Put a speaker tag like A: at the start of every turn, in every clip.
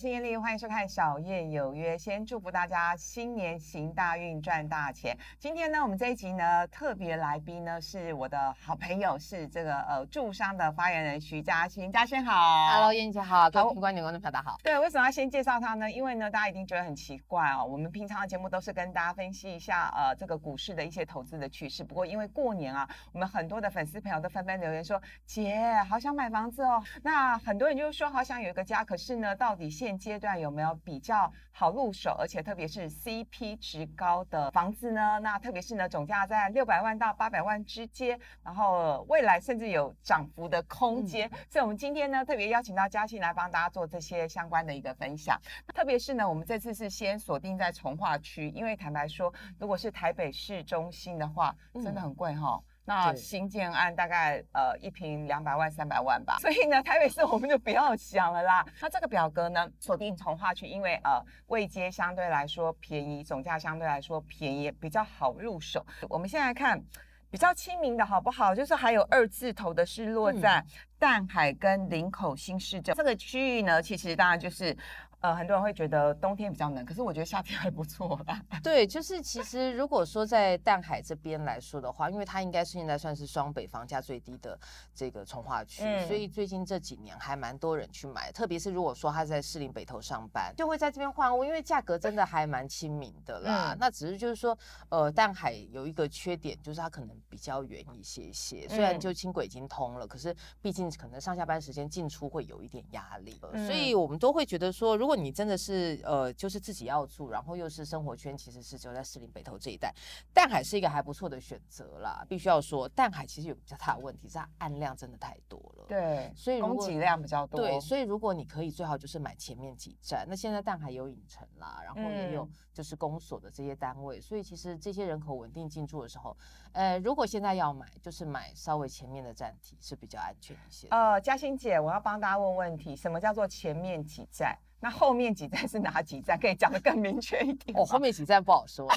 A: 是艳丽，欢迎收看《小叶有约》。先祝福大家新年行大运，赚大钱。今天呢，我们这一集呢，特别来宾呢是我的好朋友，是这个呃驻商的发言人徐嘉欣。嘉欣好
B: ，Hello，叶姐好，各位观众观众大家好。
A: 对，为什么要先介绍他呢？因为呢，大家一定觉得很奇怪哦。我们平常的节目都是跟大家分析一下呃这个股市的一些投资的趋势。不过因为过年啊，我们很多的粉丝朋友都纷纷留言说，姐好想买房子哦。那很多人就是说好想有一个家，可是呢，到底现阶段有没有比较好入手，而且特别是 CP 值高的房子呢？那特别是呢，总价在六百万到八百万之间，然后未来甚至有涨幅的空间。所以，我们今天呢，特别邀请到嘉欣来帮大家做这些相关的一个分享。特别是呢，我们这次是先锁定在从化区，因为坦白说，如果是台北市中心的话，真的很贵哈。那新建案大概呃一平两百万三百万吧，所以呢台北市我们就不要想了啦。那这个表格呢锁定从化区，因为呃位阶相对来说便宜，总价相对来说便宜，比较好入手。我们现在看比较亲民的好不好？就是还有二字头的是落在淡海跟林口新市镇这个区域呢，其实当然就是。呃，很多人会觉得冬天比较冷，可是我觉得夏天还不错啦。
B: 对，就是其实如果说在淡海这边来说的话，因为它应该是现在算是双北房价最低的这个从化区，所以最近这几年还蛮多人去买。特别是如果说他在士林北头上班，就会在这边换屋，因为价格真的还蛮亲民的啦。那只是就是说，呃，淡海有一个缺点，就是它可能比较远一些些。虽然就轻轨已经通了，可是毕竟可能上下班时间进出会有一点压力。所以我们都会觉得说，如果如果你真的是呃，就是自己要住，然后又是生活圈，其实是只有在士林北投这一带，淡海是一个还不错的选择啦。必须要说，淡海其实有比较大的问题，是它案量真的太多了。
A: 对，所以供给量比较多。
B: 对，所以如果你可以，最好就是买前面几站。那现在淡海有影城啦，然后也有就是公所的这些单位，所以其实这些人口稳定进驻的时候，呃，如果现在要买，就是买稍微前面的站体是比较安全一些。
A: 呃，嘉欣姐，我要帮大家问问题，什么叫做前面几站？那后面几站是哪几站？可以讲的更明确一点。
B: 哦，后面几站不好说。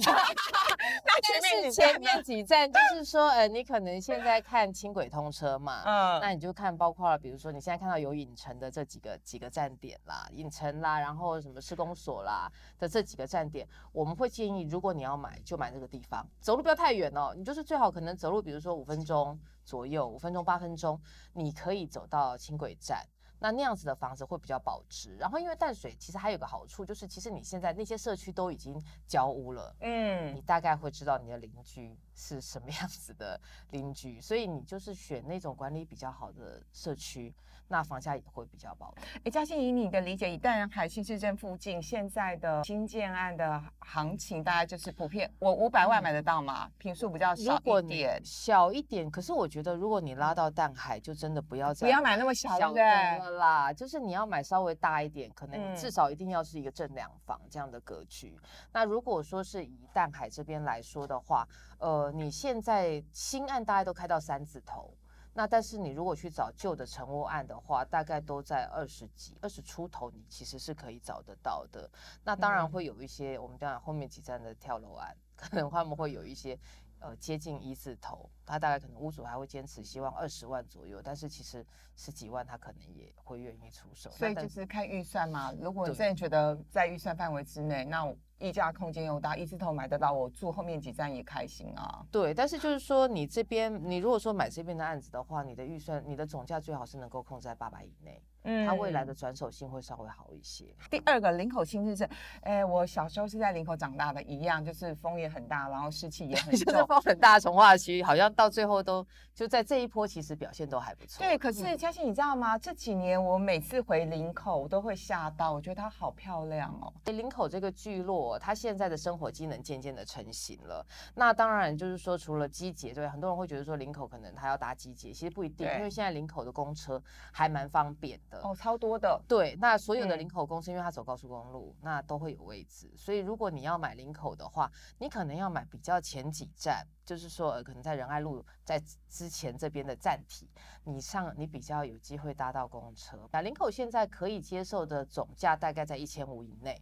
A: 那前面
B: 前面几站就是说，呃，你可能现在看轻轨通车嘛，嗯，那你就看包括了，比如说你现在看到有影城的这几个几个站点啦，影城啦，然后什么施工所啦的这几个站点，我们会建议，如果你要买，就买这个地方，走路不要太远哦，你就是最好可能走路，比如说五分钟左右，五分钟八分钟，你可以走到轻轨站。那那样子的房子会比较保值，然后因为淡水其实还有个好处，就是其实你现在那些社区都已经交屋了，嗯，你大概会知道你的邻居。是什么样子的邻居，所以你就是选那种管理比较好的社区，那房价也会比较保值。
A: 哎，嘉欣，以你的理解，以淡海新市镇附近现在的新建案的行情，大概就是普遍，我五百万买得到吗？平数比较少一点，
B: 小一点。可是我觉得，如果你拉到淡海，就真的不要再
A: 不要买那么小
B: 的啦，就是你要买稍微大一点，可能至少一定要是一个正两房这样的格局。那如果说是以淡海这边来说的话，呃，你现在新案大概都开到三字头，那但是你如果去找旧的成屋案的话，大概都在二十几、二十出头，你其实是可以找得到的。那当然会有一些，我们当然后面几站的跳楼案，可能他们会有一些。呃，接近一字头，他大概可能屋主还会坚持希望二十万左右，但是其实十几万他可能也会愿意出手。
A: 所以就是看预算嘛，如果真的觉得在预算范围之内，那溢价空间又大，一字头买得到，我住后面几站也开心啊。
B: 对，但是就是说你这边，你如果说买这边的案子的话，你的预算，你的总价最好是能够控制在八百以内。嗯，它未来的转手性会稍微好一些。
A: 第二个，林口新日镇，哎，我小时候是在林口长大的，一样就是风也很大，然后湿气也很重。
B: 风很大，从化区好像到最后都就在这一波，其实表现都还不错。
A: 对，可是嘉欣，你知道吗？这几年我每次回林口，我都会吓到，我觉得它好漂亮哦。
B: 林口这个聚落，它现在的生活机能渐渐的成型了。那当然就是说，除了机捷，对很多人会觉得说林口可能他要搭机捷，其实不一定，因为现在林口的公车还蛮方便的。
A: 哦，超多的。
B: 对，那所有的林口公司，因为它走高速公路，那都会有位置。所以如果你要买林口的话，你可能要买比较前几站，就是说可能在仁爱路在之前这边的站体，你上你比较有机会搭到公车。那林口现在可以接受的总价大概在一千五以内，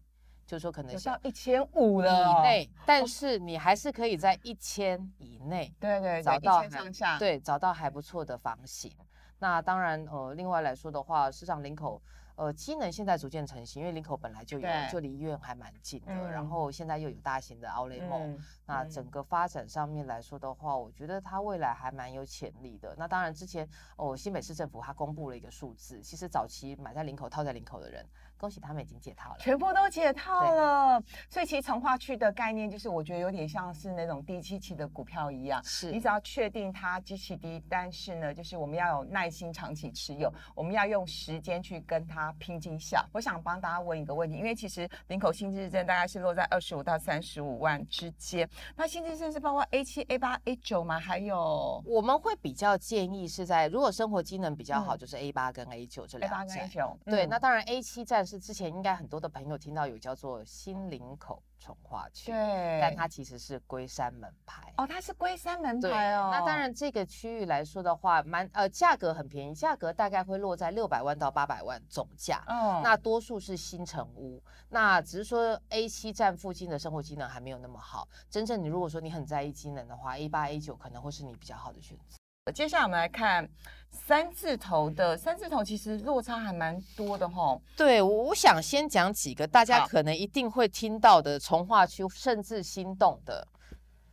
B: 就是说可能
A: 到一千五了
B: 以内，但是你还是可以在一千以内，
A: 对对，
B: 找到
A: 上下，
B: 对，找到还不错的房型。那当然，呃，另外来说的话，市场林口，呃，机能现在逐渐成型，因为林口本来就有，就离医院还蛮近的，然后现在又有大型的奥雷梦，那整个发展上面来说的话，我觉得它未来还蛮有潜力的。那当然之前哦，新北市政府它公布了一个数字，其实早期买在林口套在林口的人。恭喜他们已经解套了，
A: 全部都解套了。所以其实从化区的概念就是，我觉得有点像是那种低基期的股票一样。
B: 是，
A: 你只要确定它基期低，但是呢，就是我们要有耐心长期持有，我们要用时间去跟它拼绩效。我想帮大家问一个问题，因为其实林口新智证大概是落在二十五到三十五万之间。那新智证是包括 A 七、A 八、A 九吗？还有
B: 我们会比较建议是在如果生活机能比较好，就是 A 八跟 A 九这两
A: A 八跟 A 九。
B: 对，那当然 A 七站。是之前应该很多的朋友听到有叫做新林口从化区，
A: 对，
B: 但它其实是龟山门牌
A: 哦，它是龟山门牌哦。
B: 那当然这个区域来说的话，蛮呃价格很便宜，价格大概会落在六百万到八百万总价。哦，那多数是新城屋，那只是说 A 七站附近的生活机能还没有那么好。真正你如果说你很在意机能的话，A 八 A 九可能会是你比较好的选择。
A: 接下来我们来看三字头的，三字头其实落差还蛮多的哈。
B: 对，我想先讲几个大家可能一定会听到的从化区，甚至心动的。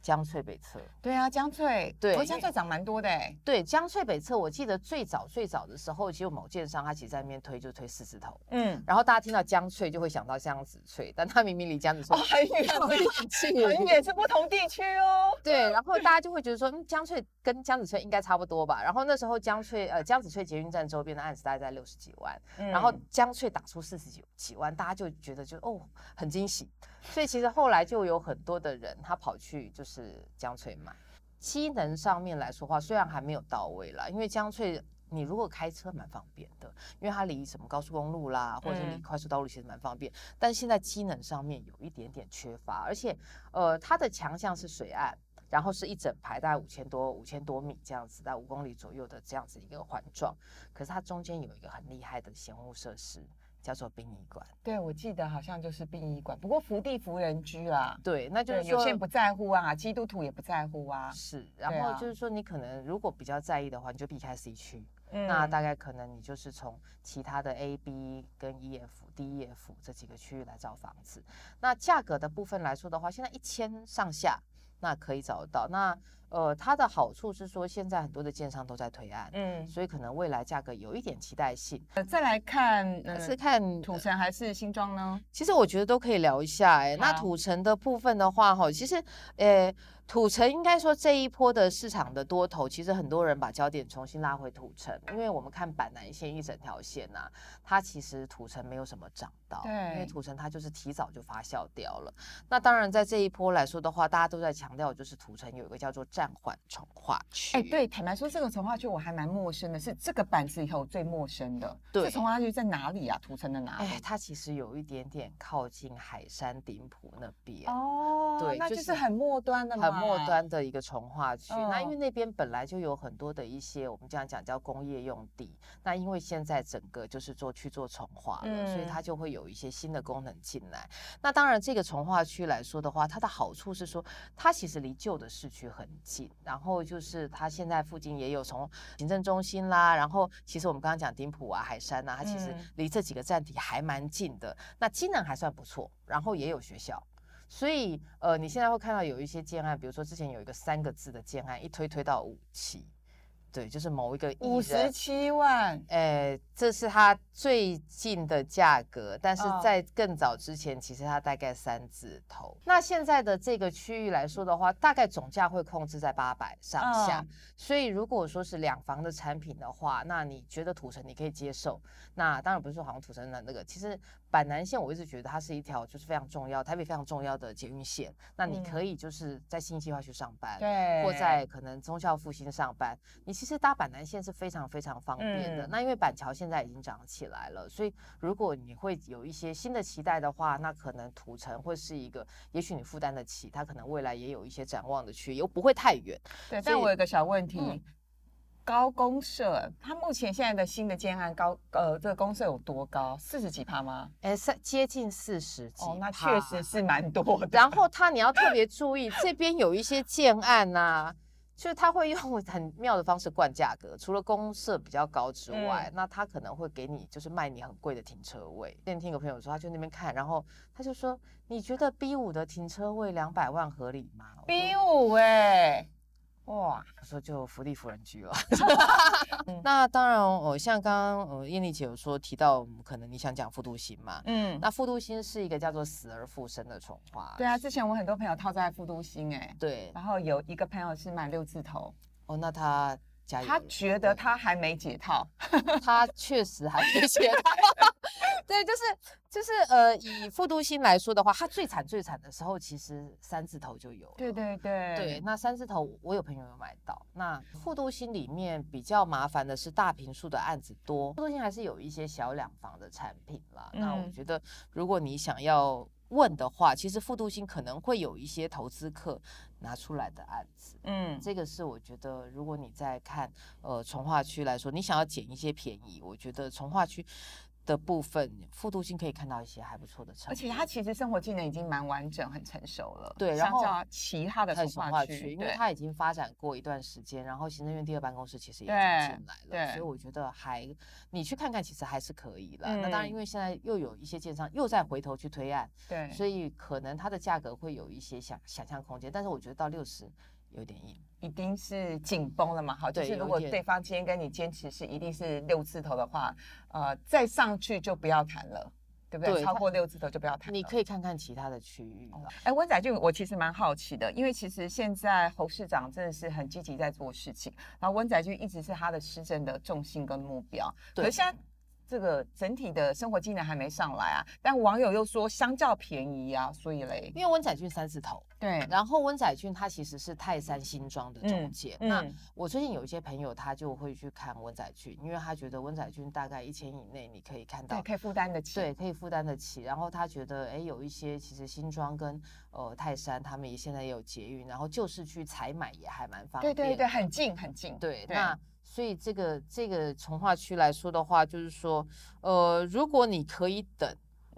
B: 江翠北侧，
A: 对啊，江翠，对，江翠涨蛮多的哎。
B: 对，江翠北侧，我记得最早最早的时候，其实某建商他其实在那边推就推四字头，嗯，然后大家听到江翠就会想到江子翠，但他明明离江子翠
A: 很远，很远是不同地区哦。
B: 对，然后大家就会觉得说，嗯，江翠跟江子翠应该差不多吧？然后那时候江翠呃江子翠捷运站周边的案子大概在六十几万，然后江翠打出四十几几万，大家就觉得就哦很惊喜。所以其实后来就有很多的人，他跑去就是江翠买。机能上面来说话，虽然还没有到位啦，因为江翠你如果开车蛮方便的，因为它离什么高速公路啦，或者离快速道路其实蛮方便。但是现在机能上面有一点点缺乏，而且呃它的强项是水岸，然后是一整排大概五千多五千多米这样子，在五公里左右的这样子一个环状，可是它中间有一个很厉害的闲物设施。叫做殡仪馆，
A: 对，我记得好像就是殡仪馆，不过福地福人居啦，
B: 对，那就是
A: 有些人不在乎啊，基督徒也不在乎啊，
B: 是，然后就是说你可能如果比较在意的话，你就避开 C 区，那大概可能你就是从其他的 A、B 跟 E、F、D、E、F 这几个区域来找房子，那价格的部分来说的话，现在一千上下，那可以找得到，那。呃，它的好处是说，现在很多的建商都在推案，嗯，所以可能未来价格有一点期待性。
A: 呃，再来看
B: 是看
A: 土城还是新庄呢？
B: 其实我觉得都可以聊一下。哎，那土城的部分的话，哈，其实，呃。土城应该说这一波的市场的多头，其实很多人把焦点重新拉回土城，因为我们看板南线一整条线呐，它其实土城没有什么涨到，
A: 对，
B: 因为土城它就是提早就发酵掉了。那当然在这一波来说的话，大家都在强调就是土城有一个叫做暂缓重化区。
A: 哎，对，坦白说这个从化区我还蛮陌生的，是这个板子以后最陌生的。
B: 对，
A: 这从化区在哪里啊？土城的哪里？哎，
B: 它其实有一点点靠近海山顶埔那边。
A: 哦，对，那就是很末端的很。
B: 末端的一个从化区，那因为那边本来就有很多的一些我们这样讲叫工业用地，那因为现在整个就是做去做从化了，所以它就会有一些新的功能进来。那当然这个从化区来说的话，它的好处是说它其实离旧的市区很近，然后就是它现在附近也有从行政中心啦，然后其实我们刚刚讲丁埔啊、海山啊，它其实离这几个站体还蛮近的，那机能还算不错，然后也有学校。所以，呃，你现在会看到有一些建案，比如说之前有一个三个字的建案，一推推到五期。对，就是某一个
A: 五十七万，
B: 哎，这是它最近的价格，但是在更早之前，其实它大概三字头。那现在的这个区域来说的话，大概总价会控制在八百上下。所以如果说是两房的产品的话，那你觉得土城你可以接受？那当然不是说好像土城的那个，其实板南线我一直觉得它是一条就是非常重要，台北非常重要的捷运线。那你可以就是在新计划区上班，
A: 对，
B: 或在可能中校复兴上班，你。其实搭板南线是非常非常方便的。那因为板桥现在已经涨起来了，所以如果你会有一些新的期待的话，那可能土城会是一个，也许你负担得起，它可能未来也有一些展望的区，又不会太远。
A: 对，但我有个小问题，高公社它目前现在的新的建案高，呃，这个公社有多高？四十几趴吗？
B: 哎，三接近四十几。哦，
A: 那确实是蛮多的。
B: 然后它你要特别注意，这边有一些建案呐。就是他会用很妙的方式灌价格，除了公社比较高之外，那他可能会给你就是卖你很贵的停车位。之前听个朋友说，他去那边看，然后他就说：“你觉得 B 五的停车位两百万合理吗
A: ？”B 五哎。
B: 哇，我说就福利福人居了。那当然，我，像刚刚呃艳丽姐有说提到，可能你想讲复读心嘛？嗯，那复读心是一个叫做死而复生的宠花。
A: 对啊，之前我很多朋友套在复读心，哎，
B: 对。
A: 然后有一个朋友是买六字头。
B: 哦，那他。
A: 他觉得他还没解套，
B: 他确实还没解套。对，就是就是呃，以复读星来说的话，他最惨最惨的时候，其实三字头就有。
A: 对对对
B: 对，那三字头我有朋友有买到。那复读星里面比较麻烦的是大平数的案子多，复读星还是有一些小两房的产品啦。那我觉得，如果你想要。问的话，其实复读星可能会有一些投资客拿出来的案子，嗯，这个是我觉得，如果你在看呃从化区来说，你想要捡一些便宜，我觉得从化区。的部分，复读性可以看到一些还不错的成，
A: 而且它其实生活技能已经蛮完整、很成熟了。
B: 对，然后
A: 其他的从化区，
B: 因为它已经发展过一段时间，然后行政院第二办公室其实也进来了，对，所以我觉得还你去看看，其实还是可以了。那当然，因为现在又有一些建商又在回头去推案，
A: 对，
B: 所以可能它的价格会有一些想想象空间，但是我觉得到六十。有点硬，
A: 一定是紧绷了嘛？好，就是如果对方今天跟你坚持是一定是六字头的话，呃，再上去就不要谈了，对不对？超过六字头就不要谈。
B: 你可以看看其他的区域。
A: 哎，温仔俊，我其实蛮好奇的，因为其实现在侯市长真的是很积极在做事情，然后温仔俊一直是他的施政的重心跟目标。可是现在。这个整体的生活技能还没上来啊，但网友又说相较便宜啊，所以嘞，
B: 因为温仔俊三字头，
A: 对，
B: 然后温仔俊他其实是泰山新庄的中介，那我最近有一些朋友他就会去看温仔俊，因为他觉得温仔俊大概一千以内你可以看到，
A: 可以负担得起，
B: 对，可以负担得起，然后他觉得哎有一些其实新庄跟呃泰山他们也现在也有捷运，然后就是去采买也还蛮方便，
A: 对对对，很近很近，
B: 对，那。所以这个这个从化区来说的话，就是说，呃，如果你可以等，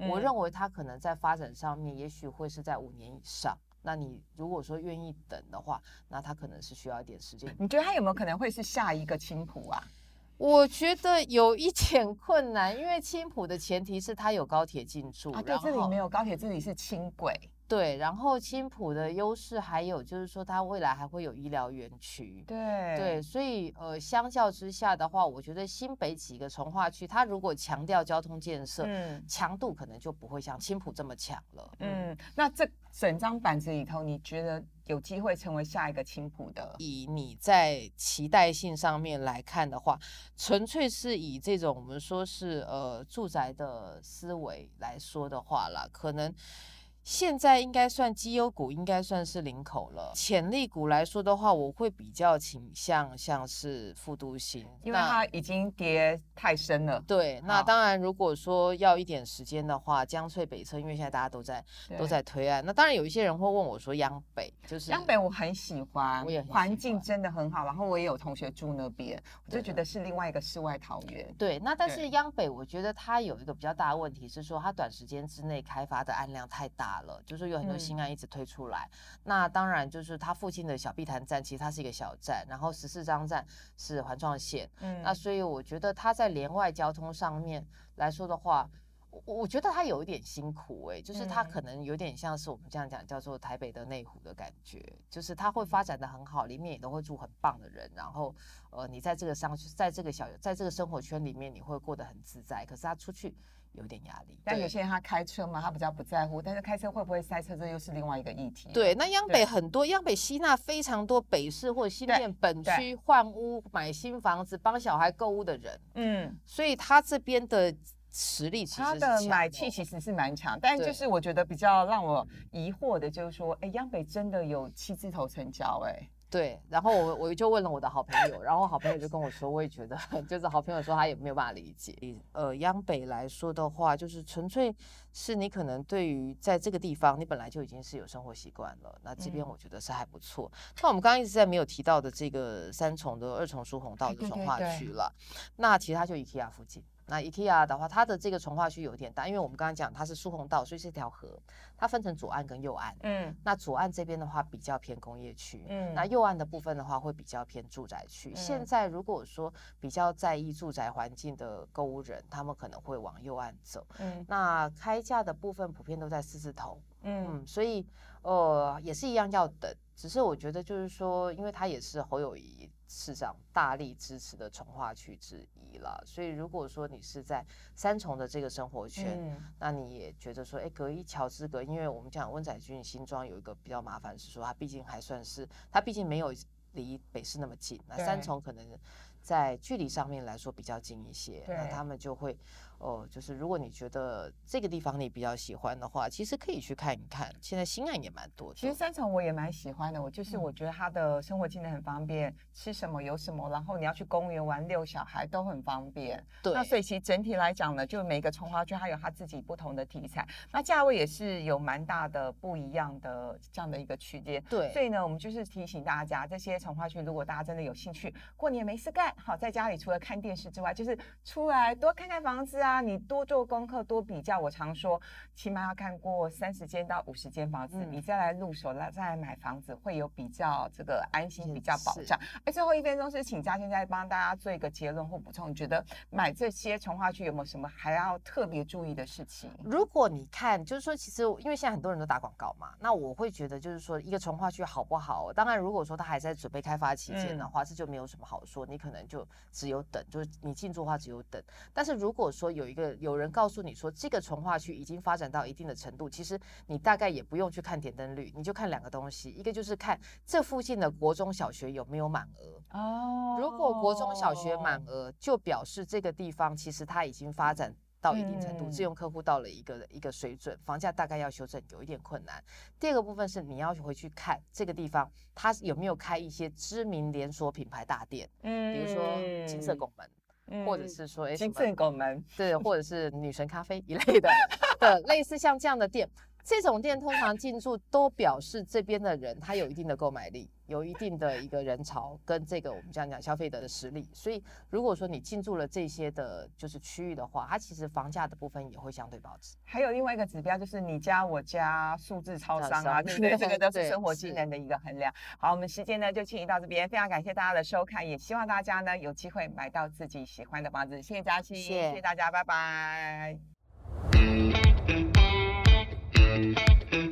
B: 我认为它可能在发展上面，也许会是在五年以上。那你如果说愿意等的话，那它可能是需要一点时间。
A: 你觉得它有没有可能会是下一个青浦啊？
B: 我觉得有一点困难，因为青浦的前提是它有高铁进驻，
A: 对，这里没有高铁，这里是轻轨。
B: 对，然后青浦的优势还有就是说，它未来还会有医疗园区。
A: 对
B: 对，所以呃，相较之下的话，我觉得新北几个从化区，它如果强调交通建设，嗯，强度可能就不会像青浦这么强了。
A: 嗯，那这整张板子里头，你觉得有机会成为下一个青浦的？
B: 以你在期待性上面来看的话，纯粹是以这种我们说是呃住宅的思维来说的话啦，可能。现在应该算绩优股，应该算是领口了。潜力股来说的话，我会比较倾向像是复都新，
A: 因为它已经跌太深了。
B: 对，那当然，如果说要一点时间的话，江翠北侧，因为现在大家都在都在推案。那当然有一些人会问我说，央北就是
A: 央北，我很喜欢，我也环境真的很好。然后我也有同学住那边，我就觉得是另外一个世外桃源。
B: 对，那但是央北，我觉得它有一个比较大的问题是说，它短时间之内开发的案量太大。了，就是有很多新案一直推出来，那当然就是他附近的小碧潭站，其实它是一个小站，然后十四张站是环状线，嗯，那所以我觉得它在连外交通上面来说的话，我我觉得他有一点辛苦哎，就是他可能有点像是我们这样讲叫做台北的内湖的感觉，就是他会发展的很好，里面也都会住很棒的人，然后呃，你在这个上在这个小在这个生活圈里面你会过得很自在，可是他出去。有点压力，
A: 但有些人他开车嘛，他比较不在乎。但是开车会不会塞车，这又是另外一个议题。
B: 对，那央北很多，央北吸纳非常多北市或新店本区换屋买新房子帮小孩购物的人，嗯，所以他这边的实力其实他
A: 的买气其实是蛮强。但就是我觉得比较让我疑惑的就是说，哎，央北真的有七字头成交，哎。
B: 对，然后我我就问了我的好朋友，然后好朋友就跟我说，我也觉得，就是好朋友说他也没有办法理解。呃，央北来说的话，就是纯粹是你可能对于在这个地方，你本来就已经是有生活习惯了，那这边我觉得是还不错。那我们刚刚一直在没有提到的这个三重的二重疏洪道的从化区了，那其实它就 IKEA 附近。那 IKEA 的话，它的这个从化区有点大，因为我们刚刚讲它是疏洪道，所以是条河，它分成左岸跟右岸。嗯，那左岸这边的话比较偏工业区，嗯，那右岸的部分的话会比较偏住宅区。现在如果说比较在意住宅环境的购物人，他们可能会往右岸走。嗯，那开价的部分普遍都在四字头。嗯，所以呃也是一样要等，只是我觉得就是说，因为它也是侯友谊市长大力支持的从化区之一了，所以如果说你是在三重的这个生活圈，那你也觉得说，哎，隔一桥之隔，因为我们讲温仔君新庄有一个比较麻烦是说，它毕竟还算是，它毕竟没有离北市那么近，那三重可能在距离上面来说比较近一些，那他们就会。哦，就是如果你觉得这个地方你比较喜欢的话，其实可以去看一看。现在新案也蛮多的。
A: 其实三重我也蛮喜欢的，我就是我觉得它的生活机能很方便，吃什么有什么，然后你要去公园玩遛小孩都很方便。
B: 对。
A: 那所以其实整体来讲呢，就每个从化区它有它自己不同的题材，那价位也是有蛮大的不一样的这样的一个区间。
B: 对。
A: 所以呢，我们就是提醒大家，这些从化区如果大家真的有兴趣，过年没事干，好在家里除了看电视之外，就是出来多看看房子啊。啊，你多做功课，多比较。我常说，起码要看过三十间到五十间房子，你再来入手，来再来买房子，会有比较这个安心，比较保障。哎，最后一分钟是请嘉欣再帮大家做一个结论或补充。你觉得买这些从化区有没有什么还要特别注意的事情？
B: 如果你看，就是说，其实因为现在很多人都打广告嘛，那我会觉得就是说，一个从化区好不好？当然，如果说他还在准备开发期间的话，这就没有什么好说。你可能就只有等，就是你进驻的话只有等。但是如果说有有一个有人告诉你说这个从化区已经发展到一定的程度，其实你大概也不用去看点灯率，你就看两个东西，一个就是看这附近的国中小学有没有满额哦。如果国中小学满额，就表示这个地方其实它已经发展到一定程度，自用客户到了一个一个水准，房价大概要修正有一点困难。第二个部分是你要回去看这个地方它有没有开一些知名连锁品牌大店，嗯，比如说金色拱门。或者是说，哎，
A: 金正拱门，
B: 对，或者是女神咖啡一类的，的类似像这样的店。这种店通常进驻都表示这边的人他有一定的购买力，有一定的一个人潮跟这个我们这样讲消费者的实力。所以如果说你进驻了这些的就是区域的话，它其实房价的部分也会相对保值。
A: 还有另外一个指标就是你家我家数字超商啊，对 不对？这个都是生活技能的一个衡量。好，我们时间呢就进行到这边，非常感谢大家的收看，也希望大家呢有机会买到自己喜欢的房子。谢谢嘉欣，谢谢大家，拜拜。Thank you.